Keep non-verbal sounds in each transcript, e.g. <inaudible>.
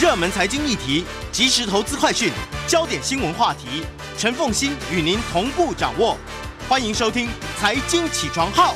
热门财经议题、即时投资快讯、焦点新闻话题，陈凤欣与您同步掌握。欢迎收听《财经起床号》。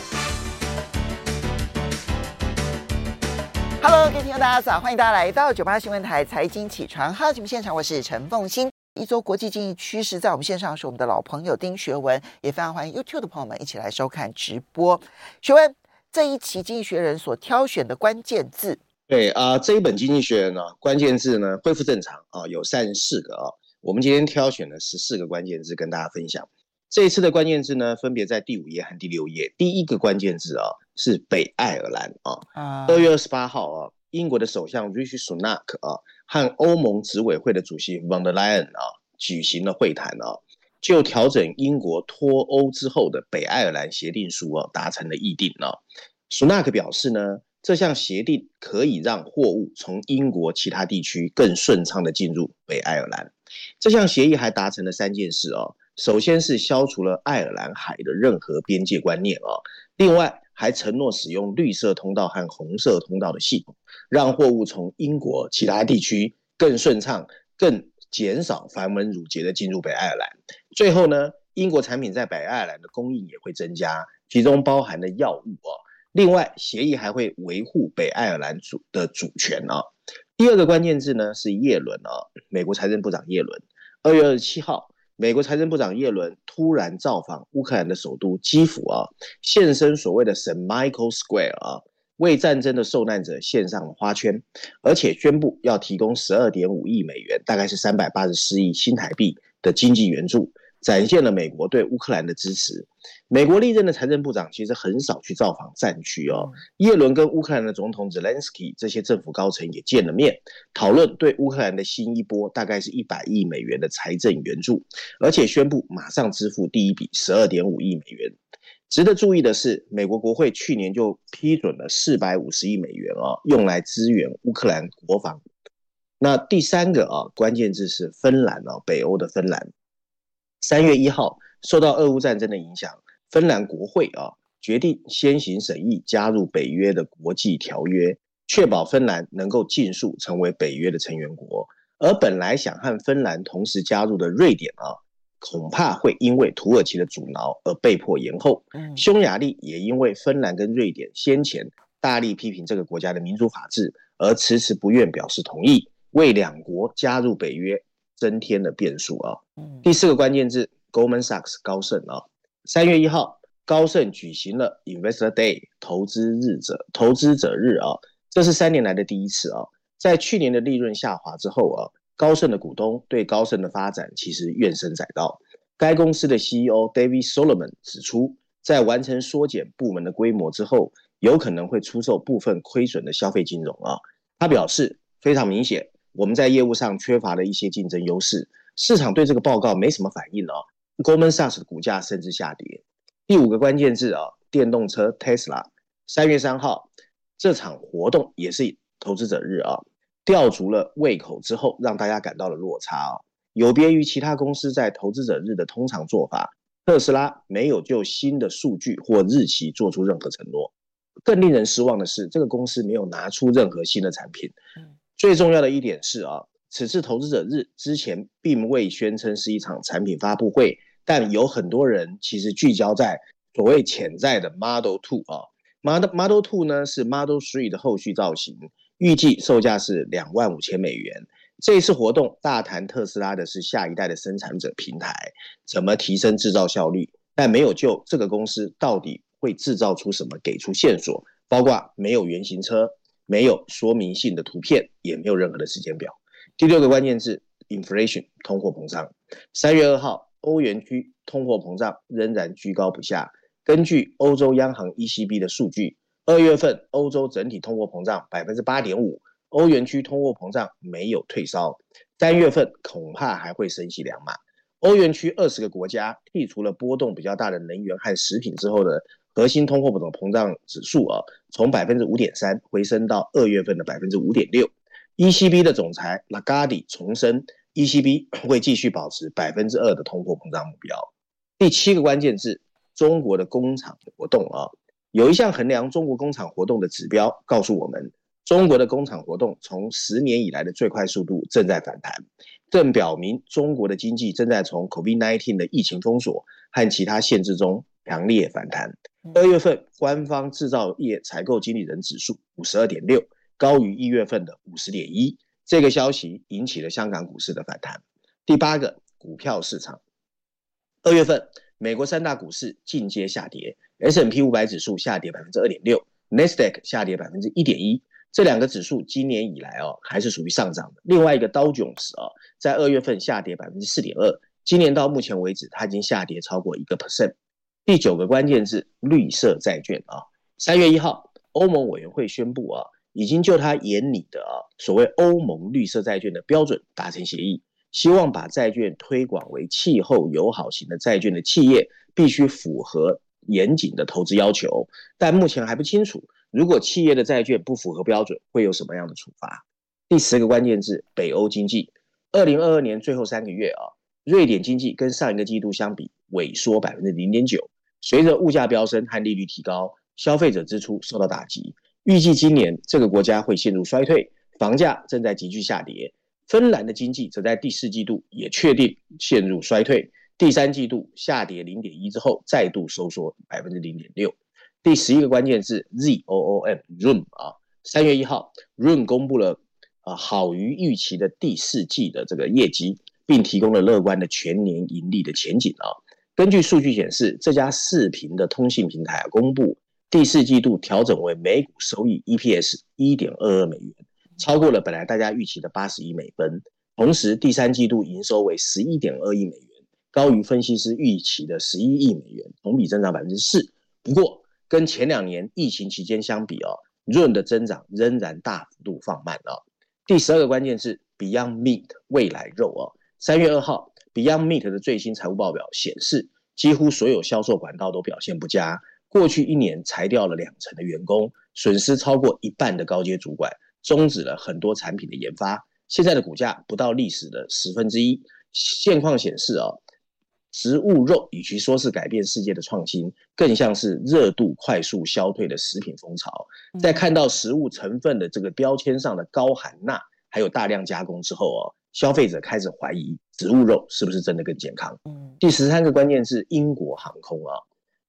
Hello，各位听众大家早，欢迎大家来到九八新闻台《财经起床号》节目现场，我是陈凤欣。一周国际经济趋势，在我们线上是我们的老朋友丁学文，也非常欢迎 YouTube 的朋友们一起来收看直播。学文，这一期《经济学人》所挑选的关键字。对啊，这一本《经济学人》呢，关键字呢恢复正常啊，有三十四个啊。我们今天挑选了十四个关键字跟大家分享。这一次的关键字呢，分别在第五页和第六页。第一个关键字啊是北爱尔兰啊。二月二十八号啊，英国的首相 Rishi Sunak 啊和欧盟执委会的主席 von der Leyen 啊举行了会谈啊，就调整英国脱欧之后的北爱尔兰协定书啊达成了议定啊。Sunak 表示呢。这项协定可以让货物从英国其他地区更顺畅地进入北爱尔兰。这项协议还达成了三件事哦，首先是消除了爱尔兰海的任何边界观念哦，另外还承诺使用绿色通道和红色通道的系统，让货物从英国其他地区更顺畅、更减少繁文缛节地进入北爱尔兰。最后呢，英国产品在北爱尔兰的供应也会增加，其中包含的药物哦。另外，协议还会维护北爱尔兰主的主权啊。第二个关键字呢是耶伦啊，美国财政部长耶伦。二月二十七号，美国财政部长耶伦突然造访乌克兰的首都基辅啊，现身所谓的圣 Michael Square 啊，为战争的受难者献上了花圈，而且宣布要提供十二点五亿美元，大概是三百八十四亿新台币的经济援助。展现了美国对乌克兰的支持。美国历任的财政部长其实很少去造访战区哦。耶伦跟乌克兰的总统泽连斯基这些政府高层也见了面，讨论对乌克兰的新一波大概是一百亿美元的财政援助，而且宣布马上支付第一笔十二点五亿美元。值得注意的是，美国国会去年就批准了四百五十亿美元哦，用来支援乌克兰国防。那第三个啊，关键字是芬兰哦，北欧的芬兰。三月一号，受到俄乌战争的影响，芬兰国会啊决定先行审议加入北约的国际条约，确保芬兰能够尽速成为北约的成员国。而本来想和芬兰同时加入的瑞典啊，恐怕会因为土耳其的阻挠而被迫延后。匈牙利也因为芬兰跟瑞典先前大力批评这个国家的民主法治，而迟迟不愿表示同意，为两国加入北约。增添的变数啊！第四个关键字，Goldman Sachs 高盛啊，三月一号，高盛举行了 Investor Day 投资日者投资者日啊，这是三年来的第一次啊。在去年的利润下滑之后啊，高盛的股东对高盛的发展其实怨声载道。该公司的 CEO David Solomon 指出，在完成缩减部门的规模之后，有可能会出售部分亏损的消费金融啊。他表示，非常明显。我们在业务上缺乏了一些竞争优势，市场对这个报告没什么反应哦。Goldman Sachs 的股价甚至下跌。第五个关键字啊，电动车 Tesla。三月三号这场活动也是投资者日啊，吊足了胃口之后，让大家感到了落差啊。有别于其他公司在投资者日的通常做法，特斯拉没有就新的数据或日期做出任何承诺。更令人失望的是，这个公司没有拿出任何新的产品。最重要的一点是啊，此次投资者日之前并未宣称是一场产品发布会，但有很多人其实聚焦在所谓潜在的 Model Two 啊，Model Model Two 呢是 Model Three 的后续造型，预计售价是两万五千美元。这一次活动大谈特斯拉的是下一代的生产者平台，怎么提升制造效率，但没有就这个公司到底会制造出什么给出线索，包括没有原型车。没有说明性的图片，也没有任何的时间表。第六个关键字：inflation，通货膨胀。三月二号，欧元区通货膨胀仍然居高不下。根据欧洲央行 ECB 的数据，二月份欧洲整体通货膨胀百分之八点五，欧元区通货膨胀没有退烧。三月份恐怕还会升息两码。欧元区二十个国家剔除了波动比较大的能源和食品之后的。核心通货膨胀指数啊，从百分之五点三回升到二月份的百分之五点六。ECB 的总裁拉加迪重申，ECB <clears throat> 会继续保持百分之二的通货膨胀目标。第七个关键字，中国的工厂活动啊，有一项衡量中国工厂活动的指标，告诉我们，中国的工厂活动从十年以来的最快速度正在反弹，正表明中国的经济正在从 COVID-19 的疫情封锁和其他限制中强烈反弹。二月份官方制造业采购经理人指数五十二点六，高于一月份的五十点一。这个消息引起了香港股市的反弹。第八个，股票市场，二月份美国三大股市尽皆下跌，S&P 五百指数下跌百分之二点六，NASDAQ 下跌百分之一点一。这两个指数今年以来哦，还是属于上涨的。另外一个道琼斯啊，在二月份下跌百分之四点二，今年到目前为止，它已经下跌超过一个 percent。第九个关键字绿色债券啊，三月一号，欧盟委员会宣布啊，已经就他眼里的啊所谓欧盟绿色债券的标准达成协议，希望把债券推广为气候友好型的债券的企业必须符合严谨的投资要求，但目前还不清楚。如果企业的债券不符合标准，会有什么样的处罚？第十个关键字：北欧经济。二零二二年最后三个月啊，瑞典经济跟上一个季度相比萎缩百分之零点九。随着物价飙升和利率提高，消费者支出受到打击。预计今年这个国家会陷入衰退，房价正在急剧下跌。芬兰的经济则在第四季度也确定陷入衰退，第三季度下跌零点一之后，再度收缩百分之零点六。第十一个关键字 Z O O M Room 啊，三月一号，Room 公布了啊好于预期的第四季的这个业绩，并提供了乐观的全年盈利的前景啊。根据数据显示，这家视频的通信平台啊公布第四季度调整为每股收益 EPS 一点二二美元，超过了本来大家预期的八十亿美分。同时，第三季度营收为十一点二亿美元，高于分析师预期的十一亿美元，同比增长百分之四。不过，跟前两年疫情期间相比哦润的增长仍然大幅度放慢了。第十二个关键是 Beyond Meat 未来肉哦。三月二号，Beyond Meat 的最新财务报表显示，几乎所有销售管道都表现不佳。过去一年裁掉了两成的员工，损失超过一半的高阶主管，终止了很多产品的研发。现在的股价不到历史的十分之一。现况显示哦。植物肉与其说是改变世界的创新，更像是热度快速消退的食品风潮。在看到食物成分的这个标签上的高含钠，还有大量加工之后哦，消费者开始怀疑植物肉是不是真的更健康。嗯第十三个关键是英国航空啊，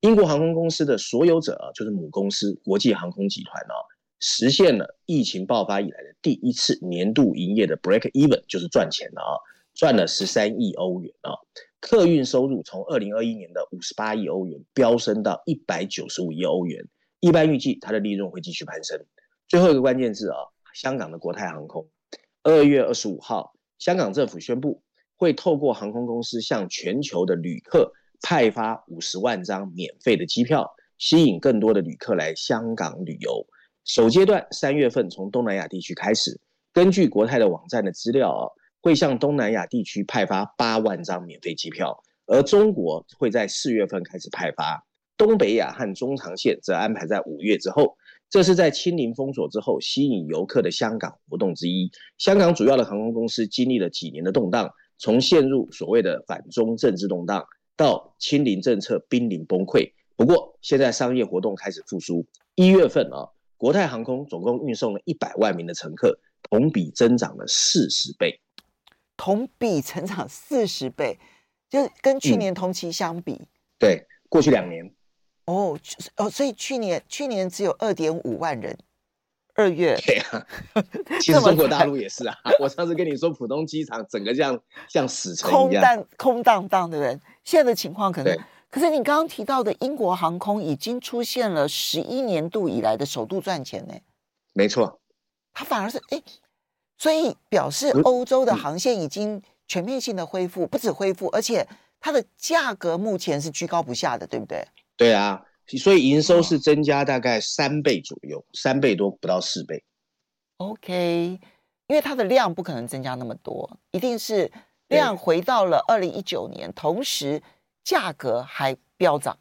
英国航空公司的所有者啊，就是母公司国际航空集团啊，实现了疫情爆发以来的第一次年度营业的 break even，就是赚钱了啊，赚了十三亿欧元啊。客运收入从二零二一年的五十八亿欧元飙升到一百九十五亿欧元，一般预计它的利润会继续攀升。最后一个关键字啊，香港的国泰航空，二月二十五号，香港政府宣布会透过航空公司向全球的旅客派发五十万张免费的机票，吸引更多的旅客来香港旅游。首阶段三月份从东南亚地区开始，根据国泰的网站的资料啊。会向东南亚地区派发八万张免费机票，而中国会在四月份开始派发，东北亚和中长线则安排在五月之后。这是在清零封锁之后吸引游客的香港活动之一。香港主要的航空公司经历了几年的动荡，从陷入所谓的反中政治动荡到清零政策濒临崩溃。不过现在商业活动开始复苏，一月份啊，国泰航空总共运送了一百万名的乘客，同比增长了四十倍。同比成长四十倍，就跟去年同期相比，嗯、对，过去两年，哦哦，所以去年去年只有二点五万人，二月，对啊，<laughs> 其实中国大陆也是啊，我上次跟你说，浦东机场整个像像死空荡空荡荡的人，现在的情况可能，可是你刚刚提到的英国航空已经出现了十一年度以来的首度赚钱呢，没错，它反而是哎。所以表示欧洲的航线已经全面性的恢复，不止恢复，而且它的价格目前是居高不下的，对不对？对啊，所以营收是增加大概三倍左右，三倍多不到四倍。OK，因为它的量不可能增加那么多，一定是量回到了二零一九年，同时价格还飙涨。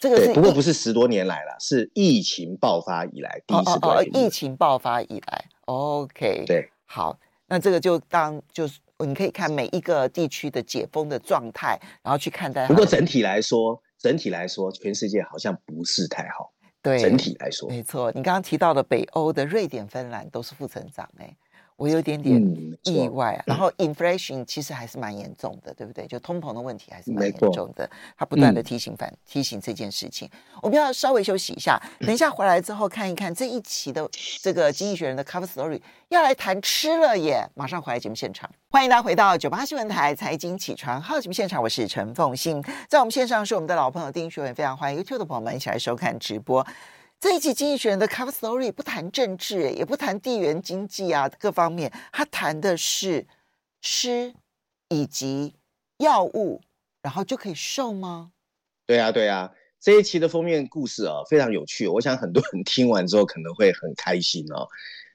这个是不过不是十多年来了，是疫情爆发以来第一次。哦哦，疫情爆发以来，OK，对，好，那这个就当就是你可以看每一个地区的解封的状态，然后去看待。不过整体来说，整体来说，全世界好像不是太好。对，整体来说，没错。你刚刚提到的北欧的瑞典、芬兰都是负成长，哎。我有点点意外啊，嗯、然后 inflation 其实还是蛮严重的，对不对？就通膨的问题还是蛮严重的，他不断的提醒反、嗯、提醒这件事情。我们要稍微休息一下，等一下回来之后看一看这一期的这个《经济学人》的 cover story，要来谈吃了耶！马上回来节目现场，欢迎大家回到九八新闻台财经起床号节目现场，我是陈凤欣，在我们线上是我们的老朋友丁学文，非常欢迎 YouTube 的朋友们一起来收看直播。这一期《经济学人》的 Cover Story 不谈政治，也不谈地缘经济啊，各方面，他谈的是吃以及药物，然后就可以瘦吗？对啊，对啊，这一期的封面故事啊，非常有趣，我想很多人听完之后可能会很开心哦。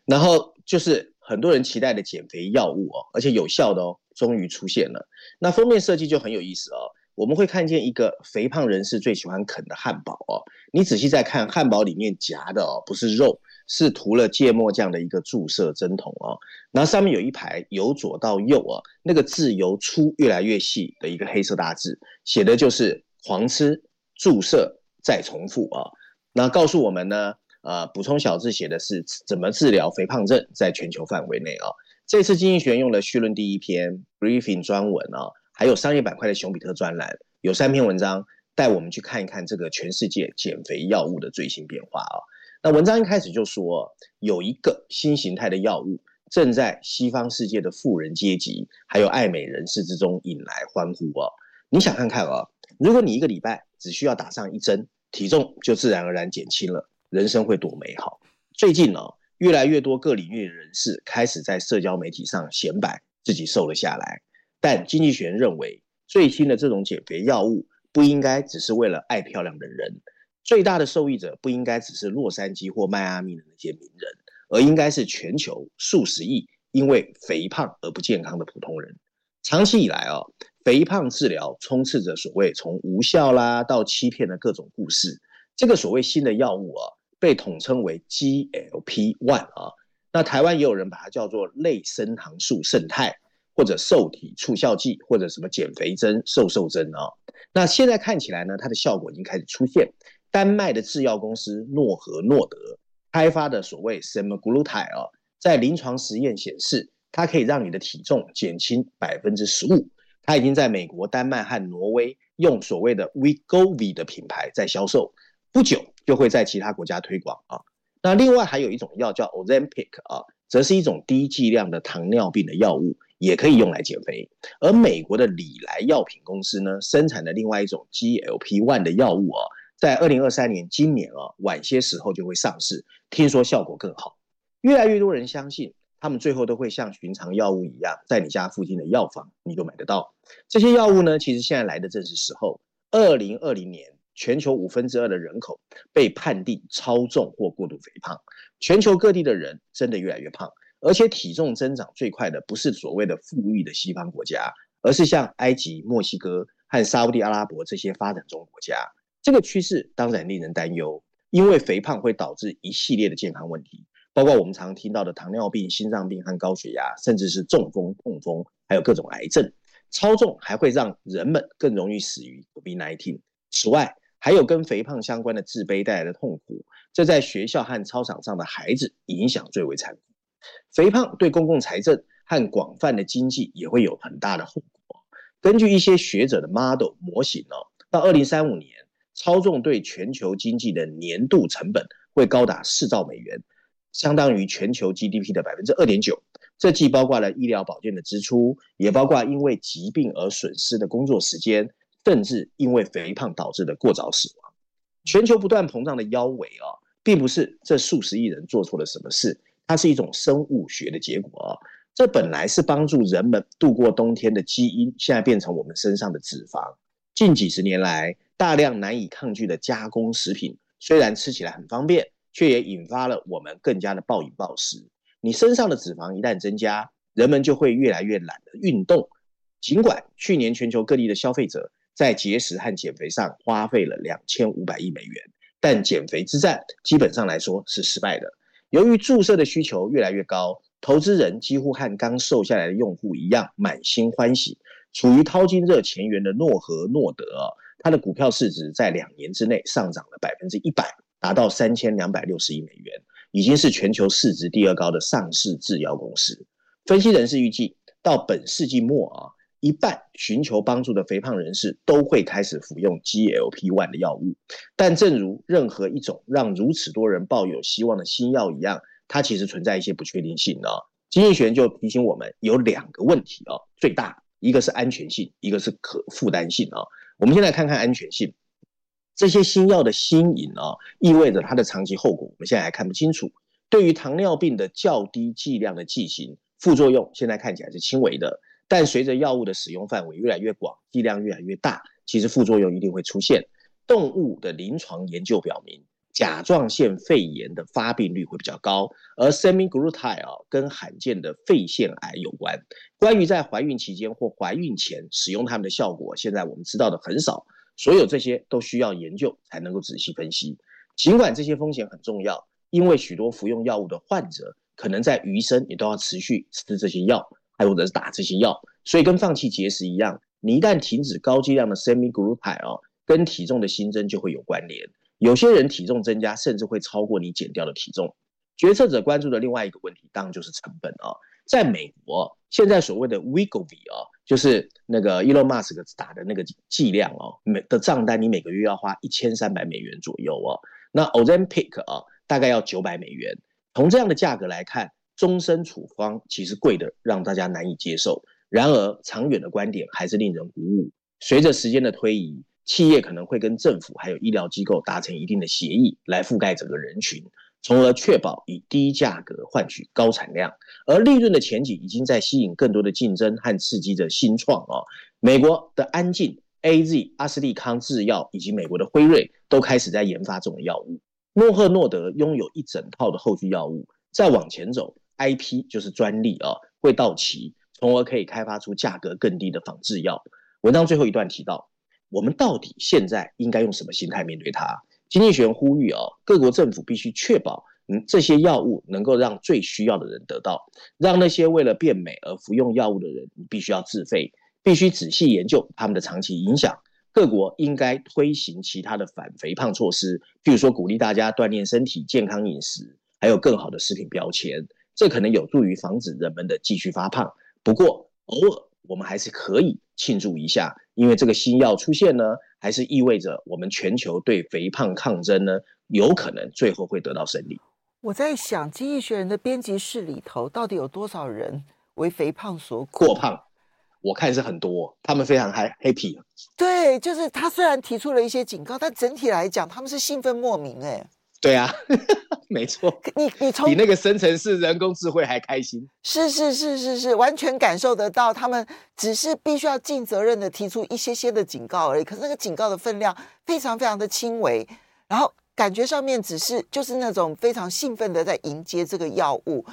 然后就是很多人期待的减肥药物哦，而且有效的哦，终于出现了。那封面设计就很有意思哦。我们会看见一个肥胖人士最喜欢啃的汉堡哦，你仔细再看，汉堡里面夹的哦不是肉，是涂了芥末酱的一个注射针筒哦，然后上面有一排由左到右啊，那个字由粗越来越细的一个黑色大字，写的就是狂吃注射再重复啊，那告诉我们呢，呃，补充小字写的是怎么治疗肥胖症，在全球范围内啊，这次经济学用了序论第一篇 briefing 专文啊。还有商业板块的熊彼特专栏有三篇文章带我们去看一看这个全世界减肥药物的最新变化啊。那文章一开始就说，有一个新形态的药物正在西方世界的富人阶级还有爱美人士之中引来欢呼啊。你想看看啊，如果你一个礼拜只需要打上一针，体重就自然而然减轻了，人生会多美好。最近呢，越来越多各领域的人士开始在社交媒体上显摆自己瘦了下来。但经济学人认为，最新的这种减肥药物不应该只是为了爱漂亮的人，最大的受益者不应该只是洛杉矶或迈阿密的那些名人，而应该是全球数十亿因为肥胖而不健康的普通人。长期以来啊，肥胖治疗充斥着所谓从无效啦到欺骗的各种故事。这个所谓新的药物啊，被统称为 GLP-1 啊，那台湾也有人把它叫做类升糖素胜肽。或者受体促效剂，或者什么减肥针、瘦瘦针啊、那现在看起来呢，它的效果已经开始出现。丹麦的制药公司诺和诺德开发的所谓 semaglutide 啊，在临床实验显示，它可以让你的体重减轻百分之十五。它已经在美国、丹麦和挪威用所谓的 Wegovy 的品牌在销售，不久就会在其他国家推广啊。那另外还有一种药叫 Ozempic 啊，则是一种低剂量的糖尿病的药物。也可以用来减肥，而美国的礼来药品公司呢，生产的另外一种 GLP-1 的药物啊，在二零二三年今年啊，晚些时候就会上市，听说效果更好。越来越多人相信，他们最后都会像寻常药物一样，在你家附近的药房你就买得到。这些药物呢，其实现在来的正是时候。二零二零年，全球五分之二的人口被判定超重或过度肥胖，全球各地的人真的越来越胖。而且体重增长最快的不是所谓的富裕的西方国家，而是像埃及、墨西哥和沙乌地阿拉伯这些发展中国家。这个趋势当然令人担忧，因为肥胖会导致一系列的健康问题，包括我们常听到的糖尿病、心脏病和高血压，甚至是中风、痛风，还有各种癌症。超重还会让人们更容易死于 COVID-19。此外，还有跟肥胖相关的自卑带来的痛苦，这在学校和操场上的孩子影响最为残酷。肥胖对公共财政和广泛的经济也会有很大的后果。根据一些学者的 model 模型哦，到二零三五年，超重对全球经济的年度成本会高达四兆美元，相当于全球 GDP 的百分之二点九。这既包括了医疗保健的支出，也包括因为疾病而损失的工作时间，甚至因为肥胖导致的过早死亡。全球不断膨胀的腰围啊，并不是这数十亿人做错了什么事。它是一种生物学的结果啊，这本来是帮助人们度过冬天的基因，现在变成我们身上的脂肪。近几十年来，大量难以抗拒的加工食品，虽然吃起来很方便，却也引发了我们更加的暴饮暴食。你身上的脂肪一旦增加，人们就会越来越懒得运动。尽管去年全球各地的消费者在节食和减肥上花费了两千五百亿美元，但减肥之战基本上来说是失败的。由于注射的需求越来越高，投资人几乎和刚瘦下来的用户一样满心欢喜。处于淘金热前缘的诺和诺德，它的股票市值在两年之内上涨了百分之一百，达到三千两百六十亿美元，已经是全球市值第二高的上市制药公司。分析人士预计，到本世纪末啊，一半寻求帮助的肥胖人士都会开始服用 GLP-1 的药物。但正如任何一种让如此多人抱有希望的新药一样，它其实存在一些不确定性的。经济学人就提醒我们，有两个问题啊，最大一个是安全性，一个是可负担性啊。我们先来看看安全性。这些新药的新颖啊，意味着它的长期后果，我们现在还看不清楚。对于糖尿病的较低剂量的剂型，副作用现在看起来是轻微的，但随着药物的使用范围越来越广，剂量越来越大，其实副作用一定会出现。动物的临床研究表明，甲状腺肺炎的发病率会比较高，而 semaglutide 啊跟罕见的肺腺癌有关。关于在怀孕期间或怀孕前使用它们的效果，现在我们知道的很少。所有这些都需要研究才能够仔细分析。尽管这些风险很重要，因为许多服用药物的患者可能在余生也都要持续吃这些药，还或者是打这些药，所以跟放弃节食一样，你一旦停止高剂量的 semiglutide 哦，跟体重的新增就会有关联。有些人体重增加，甚至会超过你减掉的体重。决策者关注的另外一个问题，当然就是成本啊。在美国，现在所谓的 Wegovy 啊，就是那个 Elon Musk 打的那个剂量哦，每的账单你每个月要花一千三百美元左右哦。那 Ozempic 啊，大概要九百美元。从这样的价格来看，终身处方其实贵的让大家难以接受。然而，长远的观点还是令人鼓舞。随着时间的推移，企业可能会跟政府还有医疗机构达成一定的协议，来覆盖整个人群。从而确保以低价格换取高产量，而利润的前景已经在吸引更多的竞争和刺激着新创哦。美国的安进、AZ、阿斯利康制药以及美国的辉瑞都开始在研发这种药物。诺赫诺德拥有一整套的后续药物，再往前走，IP 就是专利啊会到期，从而可以开发出价格更低的仿制药。文章最后一段提到，我们到底现在应该用什么心态面对它？经济学人呼吁哦，各国政府必须确保，嗯，这些药物能够让最需要的人得到，让那些为了变美而服用药物的人，必须要自费，必须仔细研究他们的长期影响。各国应该推行其他的反肥胖措施，譬如说鼓励大家锻炼身体、健康饮食，还有更好的食品标签，这可能有助于防止人们的继续发胖。不过，偶尔我们还是可以庆祝一下，因为这个新药出现呢。还是意味着我们全球对肥胖抗争呢，有可能最后会得到胜利。我在想，《经济学人》的编辑室里头到底有多少人为肥胖所苦？过胖，我看是很多，他们非常 happy。对，就是他虽然提出了一些警告，但整体来讲，他们是兴奋莫名。哎，对啊。<laughs> 没错，你你从比那个生成式人工智慧还开心，是是是是是，完全感受得到，他们只是必须要尽责任的提出一些些的警告而已。可是那个警告的分量非常非常的轻微，然后感觉上面只是就是那种非常兴奋的在迎接这个药物。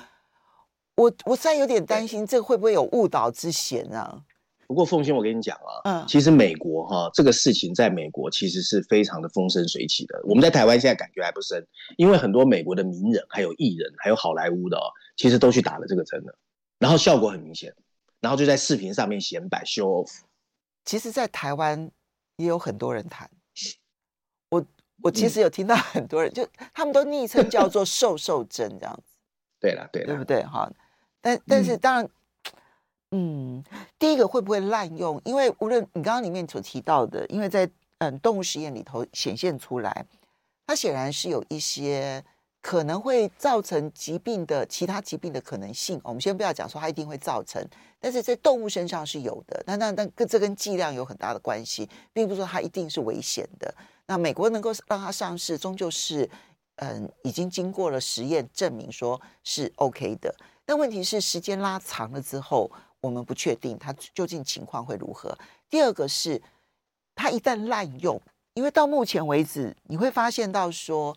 我我现在有点担心，这个会不会有误导之嫌啊？不过凤馨，我跟你讲啊，嗯，其实美国哈、啊、这个事情在美国其实是非常的风生水起的。我们在台湾现在感觉还不深，因为很多美国的名人、还有艺人、还有好莱坞的哦，其实都去打了这个针了，然后效果很明显，然后就在视频上面显摆 show off。其实，在台湾也有很多人谈，我我其实有听到很多人，嗯、就他们都昵称叫做“瘦瘦针”这样子。<laughs> 对了，对了，对不对？哈，但但是当然。嗯，第一个会不会滥用？因为无论你刚刚里面所提到的，因为在嗯动物实验里头显现出来，它显然是有一些可能会造成疾病的其他疾病的可能性。我们先不要讲说它一定会造成，但是在动物身上是有的。那那那跟这跟剂量有很大的关系，并不是说它一定是危险的。那美国能够让它上市，终究是嗯已经经过了实验证明说是 OK 的。但问题是时间拉长了之后。我们不确定它究竟情况会如何。第二个是，它一旦滥用，因为到目前为止，你会发现到说，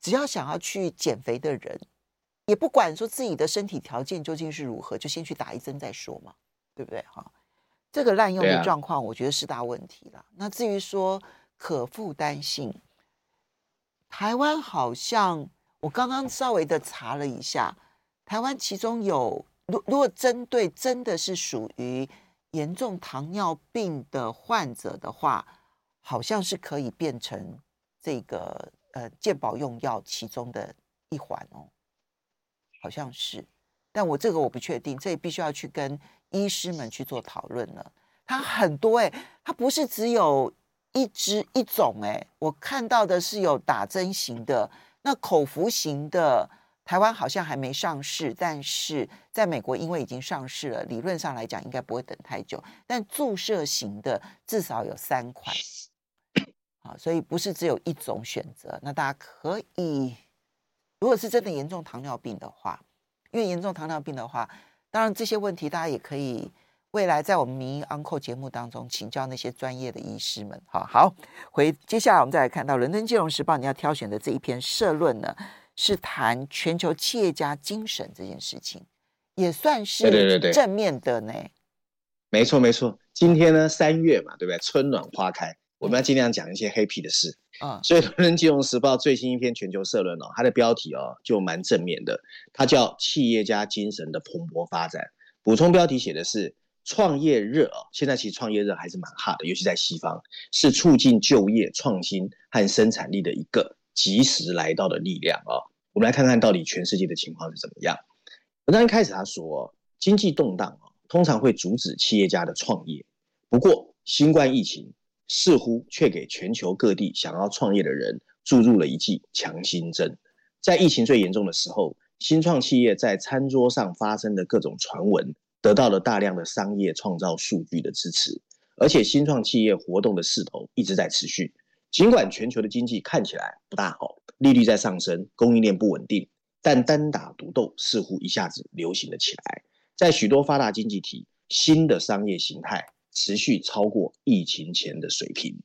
只要想要去减肥的人，也不管说自己的身体条件究竟是如何，就先去打一针再说嘛，对不对？哈，这个滥用的状况，我觉得是大问题了。那至于说可负担性，台湾好像我刚刚稍微的查了一下，台湾其中有。如如果针对真的是属于严重糖尿病的患者的话，好像是可以变成这个呃健保用药其中的一环哦，好像是，但我这个我不确定，这也必须要去跟医师们去做讨论了。它很多哎，它不是只有一支一种哎，我看到的是有打针型的，那口服型的。台湾好像还没上市，但是在美国因为已经上市了，理论上来讲应该不会等太久。但注射型的至少有三款，啊，所以不是只有一种选择。那大家可以，如果是真的严重糖尿病的话，因为严重糖尿病的话，当然这些问题大家也可以未来在我们名医 Uncle 节目当中请教那些专业的医师们。好好，回接下来我们再来看到《伦敦金融时报》你要挑选的这一篇社论呢。是谈全球企业家精神这件事情，也算是正面的呢。没错没错，今天呢三月嘛，对不对？春暖花开，我们要尽量讲一些 happy 的事啊。所以《伦敦金融时报》最新一篇全球社论哦，它的标题哦就蛮正面的，它叫《企业家精神的蓬勃发展》。补充标题写的是“创业热”哦，现在其实创业热还是蛮 hot 的，尤其在西方，是促进就业、创新和生产力的一个。及时来到的力量啊、我们来看看到底全世界的情况是怎么样。文章一开始他说，经济动荡啊，通常会阻止企业家的创业。不过，新冠疫情似乎却给全球各地想要创业的人注入了一剂强心针。在疫情最严重的时候，新创企业在餐桌上发生的各种传闻，得到了大量的商业创造数据的支持，而且新创企业活动的势头一直在持续。尽管全球的经济看起来不大好，利率在上升，供应链不稳定，但单打独斗似乎一下子流行了起来。在许多发达经济体，新的商业形态持续超过疫情前的水平。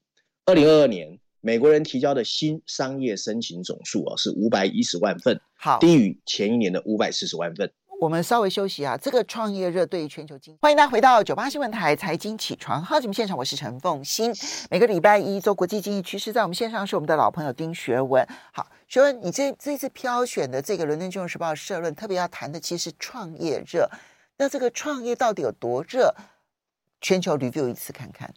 二零二二年，美国人提交的新商业申请总数啊是五百一十万份，好，低于前一年的五百四十万份。我们稍微休息啊，这个创业热对于全球经济，欢迎大家回到九八新闻台财经起床号节目现场，我是陈凤馨。每个礼拜一做国际经济趋势，在我们线上是我们的老朋友丁学文。好，学文，你这这次挑选的这个《伦敦金融时报》社论，特别要谈的其实是创业热。那这个创业到底有多热？全球 review 一次看看。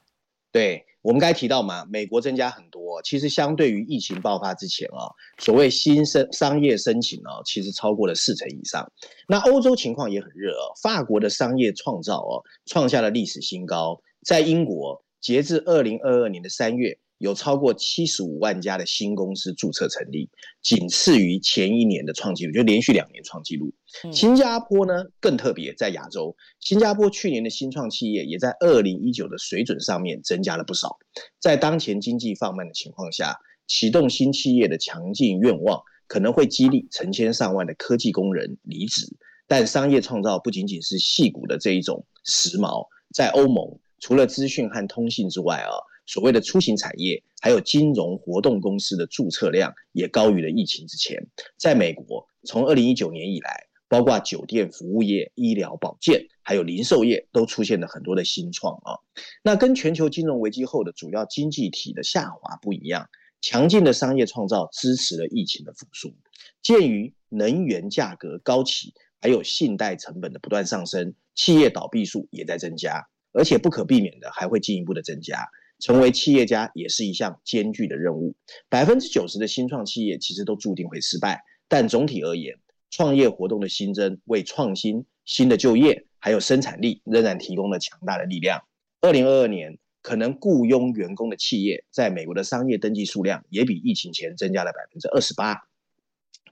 对。我们刚才提到嘛，美国增加很多，其实相对于疫情爆发之前啊，所谓新生商业申请哦，其实超过了四成以上。那欧洲情况也很热哦，法国的商业创造哦，创下了历史新高。在英国，截至二零二二年的三月。有超过七十五万家的新公司注册成立，仅次于前一年的创纪录，就连续两年创纪录。新加坡呢更特别，在亚洲，新加坡去年的新创企业也在二零一九的水准上面增加了不少。在当前经济放慢的情况下，启动新企业的强劲愿望可能会激励成千上万的科技工人离职。但商业创造不仅仅是戏骨的这一种时髦，在欧盟，除了资讯和通信之外啊。所谓的出行产业，还有金融活动公司的注册量也高于了疫情之前。在美国，从二零一九年以来，包括酒店服务业、医疗保健，还有零售业，都出现了很多的新创啊。那跟全球金融危机后的主要经济体的下滑不一样，强劲的商业创造支持了疫情的复苏。鉴于能源价格高企，还有信贷成本的不断上升，企业倒闭数也在增加，而且不可避免的还会进一步的增加。成为企业家也是一项艰巨的任务。百分之九十的新创企业其实都注定会失败，但总体而言，创业活动的新增为创新、新的就业还有生产力仍然提供了强大的力量。二零二二年，可能雇佣员工的企业在美国的商业登记数量也比疫情前增加了百分之二十八。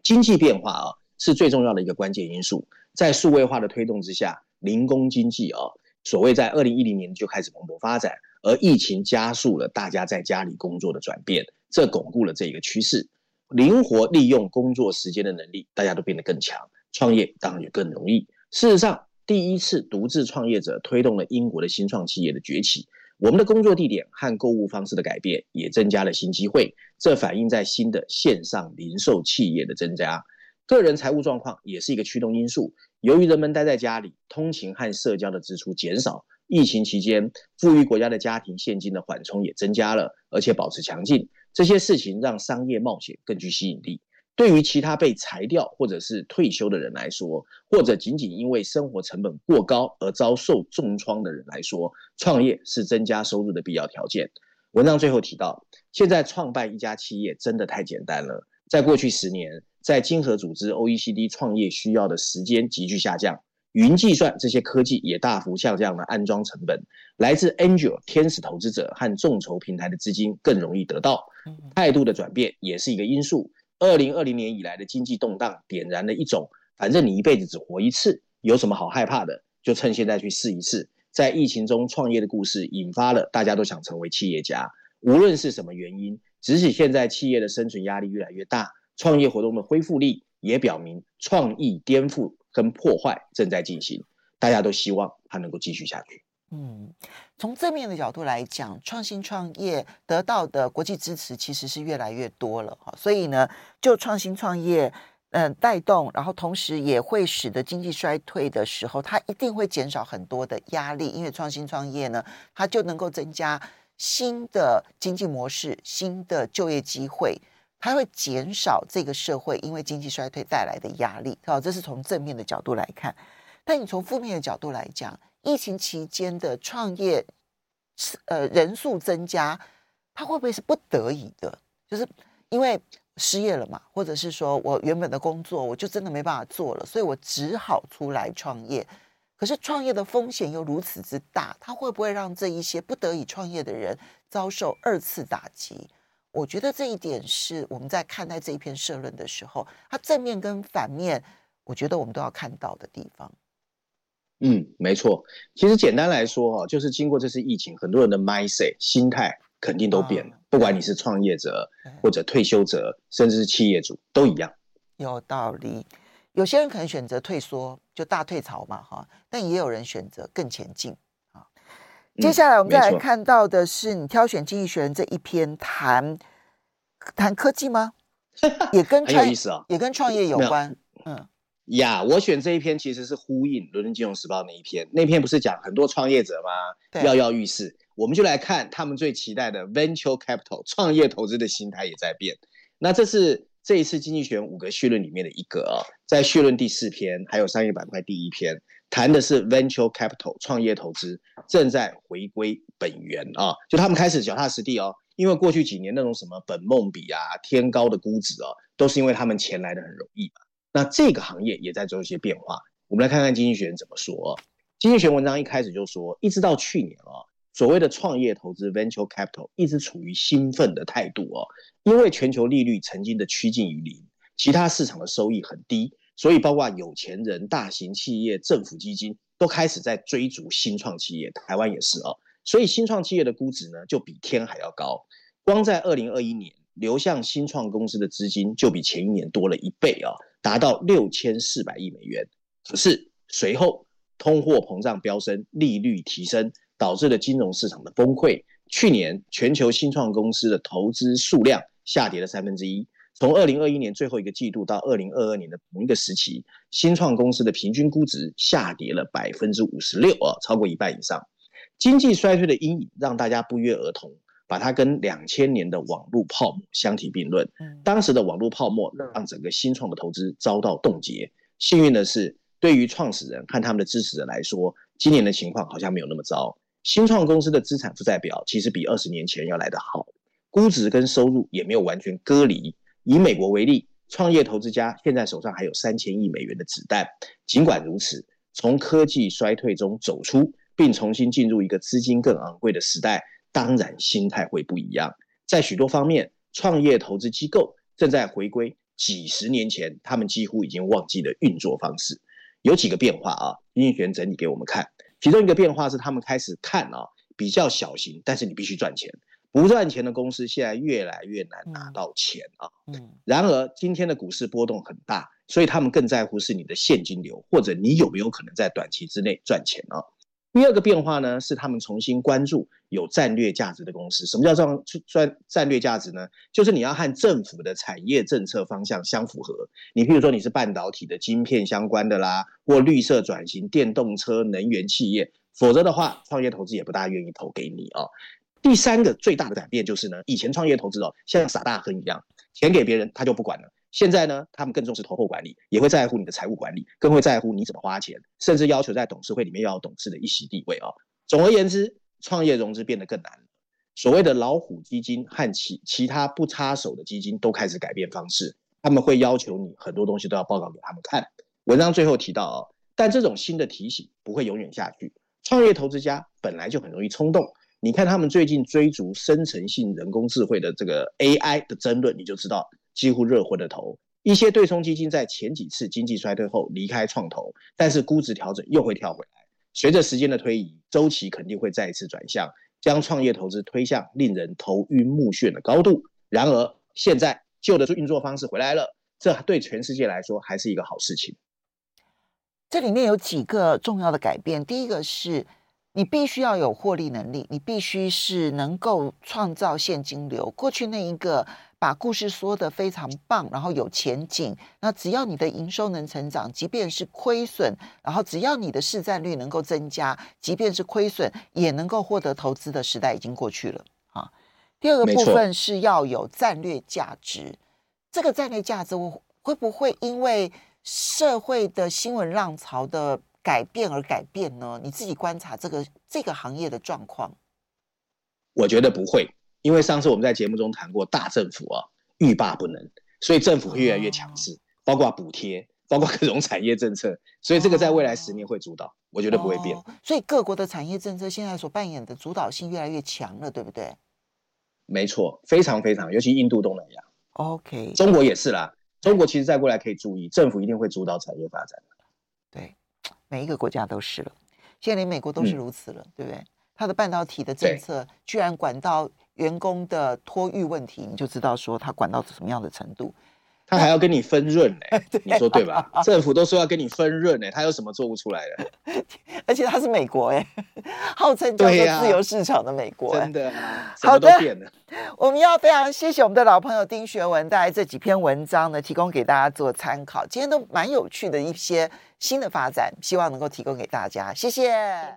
经济变化啊，是最重要的一个关键因素。在数位化的推动之下，零工经济啊，所谓在二零一零年就开始蓬勃发展。而疫情加速了大家在家里工作的转变，这巩固了这个趋势。灵活利用工作时间的能力，大家都变得更强，创业当然也更容易。事实上，第一次独自创业者推动了英国的新创企业的崛起。我们的工作地点和购物方式的改变，也增加了新机会。这反映在新的线上零售企业的增加。个人财务状况也是一个驱动因素。由于人们待在家里，通勤和社交的支出减少。疫情期间，富裕国家的家庭现金的缓冲也增加了，而且保持强劲。这些事情让商业冒险更具吸引力。对于其他被裁掉或者是退休的人来说，或者仅仅因为生活成本过高而遭受重创的人来说，创业是增加收入的必要条件。文章最后提到，现在创办一家企业真的太简单了。在过去十年，在经合组织 OECD 创业需要的时间急剧下降，云计算这些科技也大幅下降了安装成本，来自 Angel 天使投资者和众筹平台的资金更容易得到。态度的转变也是一个因素。二零二零年以来的经济动荡，点燃了一种反正你一辈子只活一次，有什么好害怕的？就趁现在去试一试。在疫情中创业的故事，引发了大家都想成为企业家。无论是什么原因，即使现在企业的生存压力越来越大，创业活动的恢复力也表明创意颠覆跟破坏正在进行。大家都希望它能够继续下去。嗯，从正面的角度来讲，创新创业得到的国际支持其实是越来越多了哈。所以呢，就创新创业。嗯，带动，然后同时也会使得经济衰退的时候，它一定会减少很多的压力，因为创新创业呢，它就能够增加新的经济模式、新的就业机会，它会减少这个社会因为经济衰退带来的压力。好，这是从正面的角度来看。但你从负面的角度来讲，疫情期间的创业，呃，人数增加，它会不会是不得已的？就是因为。失业了嘛，或者是说我原本的工作我就真的没办法做了，所以我只好出来创业。可是创业的风险又如此之大，它会不会让这一些不得已创业的人遭受二次打击？我觉得这一点是我们在看待这一篇社论的时候，它正面跟反面，我觉得我们都要看到的地方。嗯，没错。其实简单来说哈，就是经过这次疫情，很多人的 mindset 心态。肯定都变了，不管你是创业者或者退休者，甚至是企业主，都一样。有道理。有些人可能选择退缩，就大退潮嘛，哈。但也有人选择更前进啊。接下来我们再来看到的是，你挑选《经济学人》这一篇谈谈科技吗？<laughs> 也跟很有意思啊，也跟创业有关。嗯，呀，我选这一篇其实是呼应《伦敦金融时报》那一篇。那篇不是讲很多创业者吗？跃跃欲试。我们就来看他们最期待的 venture capital 创业投资的心态也在变。那这是这一次经济学人五个序论里面的一个啊，在序论第四篇还有商业板块第一篇谈的是 venture capital 创业投资正在回归本源啊，就他们开始脚踏实地哦，因为过去几年那种什么本梦比啊天高的估值哦，都是因为他们钱来得很容易嘛。那这个行业也在做一些变化，我们来看看经济学人怎么说。经济学文章一开始就说，一直到去年啊。所谓的创业投资 （venture capital） 一直处于兴奋的态度哦，因为全球利率曾经的趋近于零，其他市场的收益很低，所以包括有钱人、大型企业、政府基金都开始在追逐新创企业，台湾也是哦，所以新创企业的估值呢就比天还要高，光在二零二一年流向新创公司的资金就比前一年多了一倍啊，达到六千四百亿美元。可是随后通货膨胀飙升，利率提升。导致了金融市场的崩溃。去年全球新创公司的投资数量下跌了三分之一。从二零二一年最后一个季度到二零二二年的同一个时期，新创公司的平均估值下跌了百分之五十六啊，超过一半以上。经济衰退的阴影让大家不约而同把它跟两千年的网络泡沫相提并论。当时的网络泡沫让整个新创的投资遭到冻结。幸运的是，对于创始人和他们的支持者来说，今年的情况好像没有那么糟。新创公司的资产负债表其实比二十年前要来得好，估值跟收入也没有完全割离。以美国为例，创业投资家现在手上还有三千亿美元的子弹。尽管如此，从科技衰退中走出，并重新进入一个资金更昂贵的时代，当然心态会不一样。在许多方面，创业投资机构正在回归几十年前他们几乎已经忘记的运作方式。有几个变化啊，经济学人整理给我们看。其中一个变化是，他们开始看啊，比较小型，但是你必须赚钱，不赚钱的公司现在越来越难拿到钱啊。嗯。然而，今天的股市波动很大，所以他们更在乎是你的现金流，或者你有没有可能在短期之内赚钱啊。第二个变化呢，是他们重新关注有战略价值的公司。什么叫战战战略价值呢？就是你要和政府的产业政策方向相符合。你譬如说你是半导体的晶片相关的啦，或绿色转型、电动车、能源企业，否则的话，创业投资也不大愿意投给你啊。第三个最大的改变就是呢，以前创业投资哦，像撒大亨一样，钱给别人他就不管了。现在呢，他们更重视投后管理，也会在乎你的财务管理，更会在乎你怎么花钱，甚至要求在董事会里面要有董事的一席地位啊。总而言之，创业融资变得更难了。所谓的老虎基金和其其他不插手的基金都开始改变方式，他们会要求你很多东西都要报告给他们看。文章最后提到哦，但这种新的提醒不会永远下去。创业投资家本来就很容易冲动，你看他们最近追逐生成性人工智慧的这个 AI 的争论，你就知道几乎热昏了头。一些对冲基金在前几次经济衰退后离开创投，但是估值调整又会跳回来。随着时间的推移，周期肯定会再一次转向，将创业投资推向令人头晕目眩的高度。然而，现在旧的运作方式回来了，这对全世界来说还是一个好事情。这里面有几个重要的改变，第一个是你必须要有获利能力，你必须是能够创造现金流。过去那一个。把故事说得非常棒，然后有前景。那只要你的营收能成长，即便是亏损，然后只要你的市占率能够增加，即便是亏损也能够获得投资的时代已经过去了啊。第二个部分是要有战略价值，这个战略价值我会不会因为社会的新闻浪潮的改变而改变呢？你自己观察这个这个行业的状况，我觉得不会。因为上次我们在节目中谈过，大政府啊欲罢不能，所以政府会越来越强势，包括补贴，包括各种产业政策，所以这个在未来十年会主导，我觉得不会变。所以各国的产业政策现在所扮演的主导性越来越强了，对不对？没错，非常非常，尤其印度、东南亚。OK，中国也是啦。中国其实再过来可以注意，政府一定会主导产业发展。对，每一个国家都是了，现在连美国都是如此了，嗯、对不对？它的半导体的政策居然管到。员工的托育问题，你就知道说它管到什么样的程度，他还要跟你分润呢、<laughs> 欸，你说对吧？政府都说要跟你分润呢、欸，他有什么做不出来的？<laughs> 而且他是美国哎、欸，号称叫做自由市场的美国、欸，真的，好的，我们要非常谢谢我们的老朋友丁学文带来这几篇文章呢，提供给大家做参考。今天都蛮有趣的一些新的发展，希望能够提供给大家，谢谢。